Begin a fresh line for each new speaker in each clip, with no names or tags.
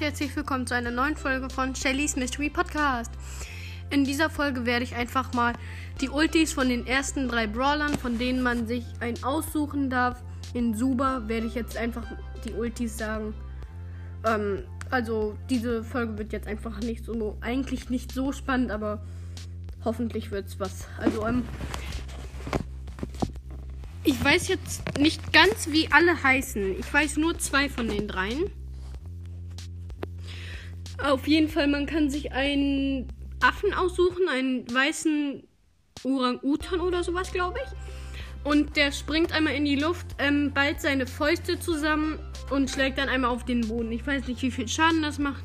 herzlich willkommen zu einer neuen Folge von Shellys Mystery Podcast. In dieser Folge werde ich einfach mal die Ultis von den ersten drei Brawlern, von denen man sich einen aussuchen darf, in Suba werde ich jetzt einfach die Ultis sagen. Ähm, also diese Folge wird jetzt einfach nicht so, eigentlich nicht so spannend, aber hoffentlich wird es was. Also ähm, ich weiß jetzt nicht ganz, wie alle heißen. Ich weiß nur zwei von den dreien. Auf jeden Fall, man kann sich einen Affen aussuchen, einen weißen Orang-Utan oder sowas, glaube ich. Und der springt einmal in die Luft, ähm, ballt seine Fäuste zusammen und schlägt dann einmal auf den Boden. Ich weiß nicht, wie viel Schaden das macht.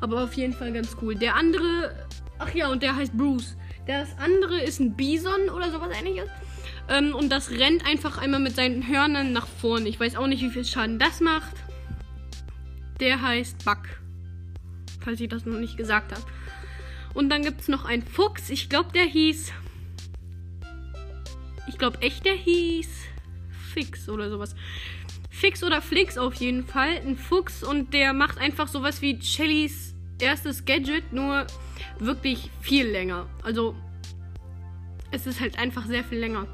Aber auf jeden Fall ganz cool. Der andere, ach ja, und der heißt Bruce. Das andere ist ein Bison oder sowas ähnliches. Ähm, und das rennt einfach einmal mit seinen Hörnern nach vorne. Ich weiß auch nicht, wie viel Schaden das macht. Der heißt Buck. Falls ich das noch nicht gesagt habe. Und dann gibt es noch einen Fuchs. Ich glaube, der hieß. Ich glaube echt, der hieß. Fix oder sowas. Fix oder Flix auf jeden Fall. Ein Fuchs und der macht einfach sowas wie Shellys erstes Gadget, nur wirklich viel länger. Also es ist halt einfach sehr viel länger.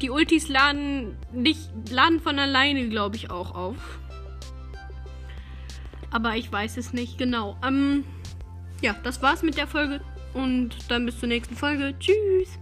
Die Ultis laden nicht laden von alleine, glaube ich, auch auf. Aber ich weiß es nicht genau. Ähm, ja, das war's mit der Folge und dann bis zur nächsten Folge. Tschüss.